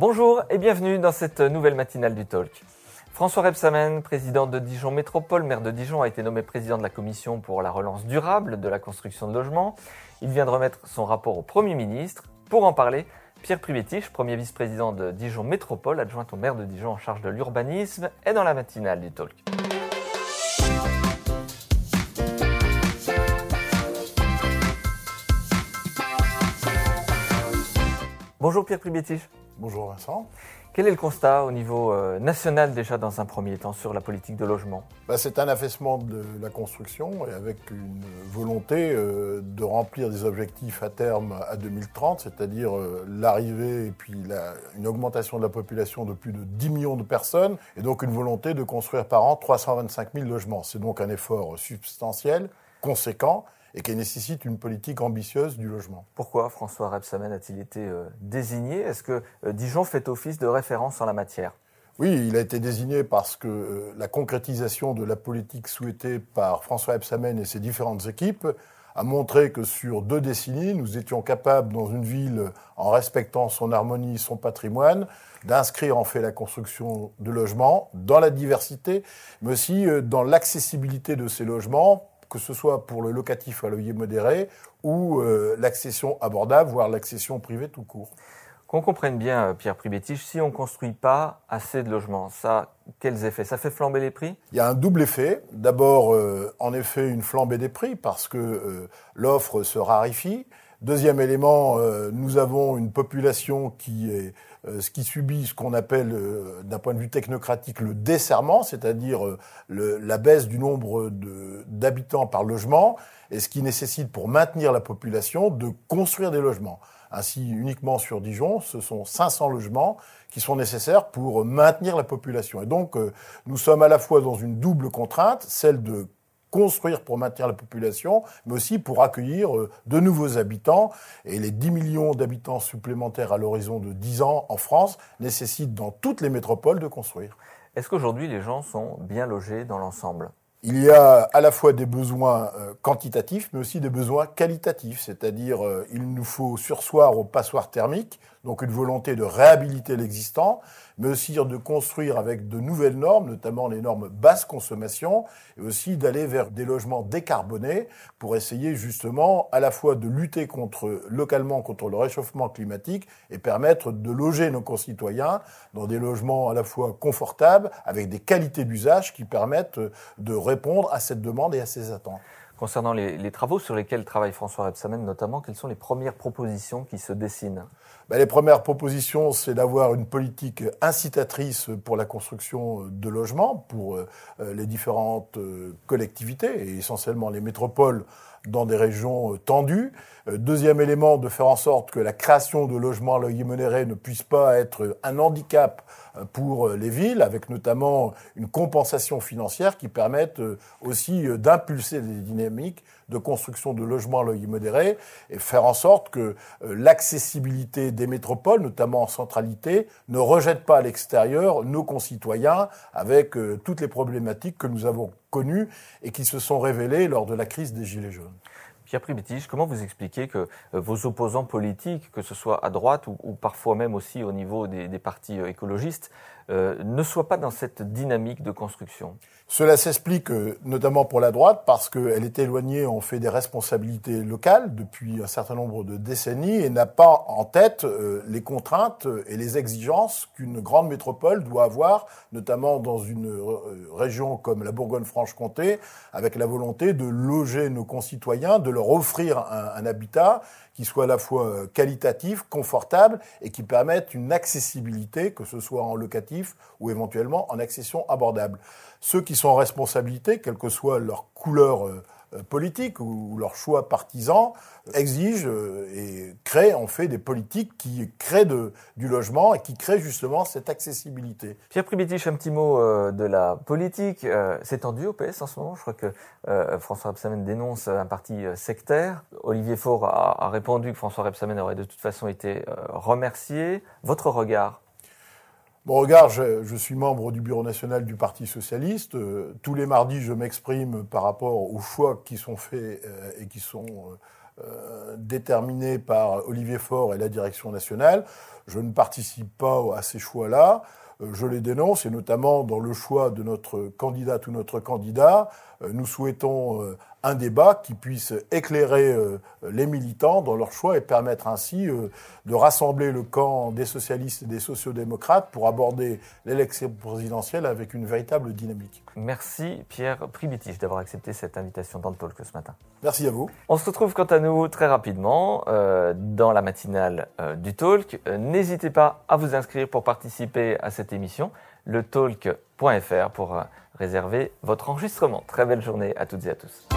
Bonjour et bienvenue dans cette nouvelle matinale du Talk. François Rebsamen, président de Dijon Métropole, maire de Dijon, a été nommé président de la commission pour la relance durable de la construction de logements. Il vient de remettre son rapport au Premier ministre. Pour en parler, Pierre Pribétiche, premier vice-président de Dijon Métropole, adjoint au maire de Dijon en charge de l'urbanisme, est dans la matinale du Talk. Bonjour Pierre Pribétiche. Bonjour Vincent. Quel est le constat au niveau euh, national déjà dans un premier temps sur la politique de logement? Bah, C'est un affaissement de la construction et avec une volonté euh, de remplir des objectifs à terme à 2030, c'est-à-dire euh, l'arrivée et puis une augmentation de la population de plus de 10 millions de personnes et donc une volonté de construire par an 325 000 logements. C'est donc un effort substantiel, conséquent et qui nécessite une politique ambitieuse du logement. Pourquoi François Rebsamen a-t-il été euh, désigné? Est-ce que euh, Dijon fait office de référence en la matière? Oui, il a été désigné parce que euh, la concrétisation de la politique souhaitée par François Rebsamen et ses différentes équipes a montré que sur deux décennies, nous étions capables, dans une ville, en respectant son harmonie, son patrimoine, d'inscrire en fait la construction de logements dans la diversité, mais aussi dans l'accessibilité de ces logements que ce soit pour le locatif à loyer modéré ou euh, l'accession abordable, voire l'accession privée tout court. Qu'on comprenne bien, euh, Pierre Pribétiche, si on ne construit pas assez de logements, ça, quels effets? Ça fait flamber les prix? Il y a un double effet. D'abord, euh, en effet, une flambée des prix parce que l'offre se raréfie. Deuxième élément, nous avons une population qui est euh, ce qui subit ce qu'on appelle, euh, d'un point de vue technocratique, le desserrement, c'est-à-dire euh, la baisse du nombre d'habitants par logement, et ce qui nécessite, pour maintenir la population, de construire des logements. Ainsi, uniquement sur Dijon, ce sont 500 logements qui sont nécessaires pour maintenir la population. Et donc, nous sommes à la fois dans une double contrainte, celle de construire pour maintenir la population, mais aussi pour accueillir euh, de nouveaux habitants. Et les 10 millions d'habitants supplémentaires à l'horizon de 10 ans en France nécessitent dans toutes les métropoles de construire. Est-ce qu'aujourd'hui les gens sont bien logés dans l'ensemble? Il y a à la fois des besoins euh, quantitatifs, mais aussi des besoins qualitatifs, c'est-à-dire euh, il nous faut sursoir aux passoires thermiques, donc une volonté de réhabiliter l'existant, mais aussi de construire avec de nouvelles normes, notamment les normes basse consommation, et aussi d'aller vers des logements décarbonés pour essayer justement à la fois de lutter contre, localement contre le réchauffement climatique et permettre de loger nos concitoyens dans des logements à la fois confortables, avec des qualités d'usage qui permettent de répondre à cette demande et à ces attentes. Concernant les, travaux sur lesquels travaille François Rebsamen notamment, quelles sont les premières propositions qui se dessinent? Ben, Les premières propositions, c'est d'avoir une politique incitatrice pour la construction de logements pour euh, les différentes euh, collectivités, et essentiellement les métropoles dans des régions euh, tendues. Deuxième élément, de faire en sorte que la création de logements à loyer modéré ne puisse pas être un handicap pour les villes, avec notamment une compensation financière qui permette aussi d'impulser des dynamiques de construction de logements à loyer modéré et faire en sorte que euh, l'accessibilité des métropoles, notamment en centralité, ne rejette pas à l'extérieur nos concitoyens avec euh, toutes les problématiques que nous avons connues et qui se sont révélées lors de la crise des Gilets jaunes. Pierre Pribétiche, comment vous expliquez que euh, vos opposants politiques, que ce soit à droite ou, parfois même aussi au niveau des, partis écologistes, ne soient pas dans cette dynamique de construction? Cela s'explique euh, notamment pour la droite parce qu'elle est éloignée en fait des responsabilités locales depuis un certain nombre de décennies et n'a pas en tête euh, les contraintes et les exigences qu'une grande métropole doit avoir, notamment dans une euh, région comme la Bourgogne-Franche-Comté, avec la volonté de loger nos concitoyens, de offrir un, un habitat qui soit à la fois qualitatif, confortable et qui permette une accessibilité, que ce soit en locatif ou éventuellement en accession abordable. Ceux qui sont en responsabilité, quelle que soit leur couleur euh, euh, politique ou leur choix partisan, exigent euh, et créent en fait des politiques qui créent du logement et qui créent justement cette accessibilité. Pierre Pribitich, un petit mot de la politique. C'est tendu au PS en ce moment? Je crois que François Rebsamen dénonce un parti sectaire. Olivier Faure a, a répondu que François Rebsamen aurait de toute façon été remercié. Votre regard Bon, regarde, je, suis membre du bureau national du Parti socialiste. Euh, tous les mardis, je m'exprime par rapport aux choix qui sont faits euh, et qui sont déterminés par Olivier Faure et la direction nationale. Je ne participe pas à ces choix-là. Je les dénonce, et notamment dans le choix de notre candidate ou notre candidat. Nous souhaitons un débat qui puisse éclairer euh, les militants dans leur choix et permettre ainsi euh, de rassembler le camp des socialistes et des sociodémocrates pour aborder l'élection présidentielle avec une véritable dynamique. Merci Pierre Primitif d'avoir accepté cette invitation dans le talk ce matin. Merci à vous. On se retrouve quant à nous très rapidement euh, dans la matinale du talk. N'hésitez pas à vous inscrire pour participer à émission, le talk.fr pour réserver votre enregistrement. Très belle journée à toutes et à tous.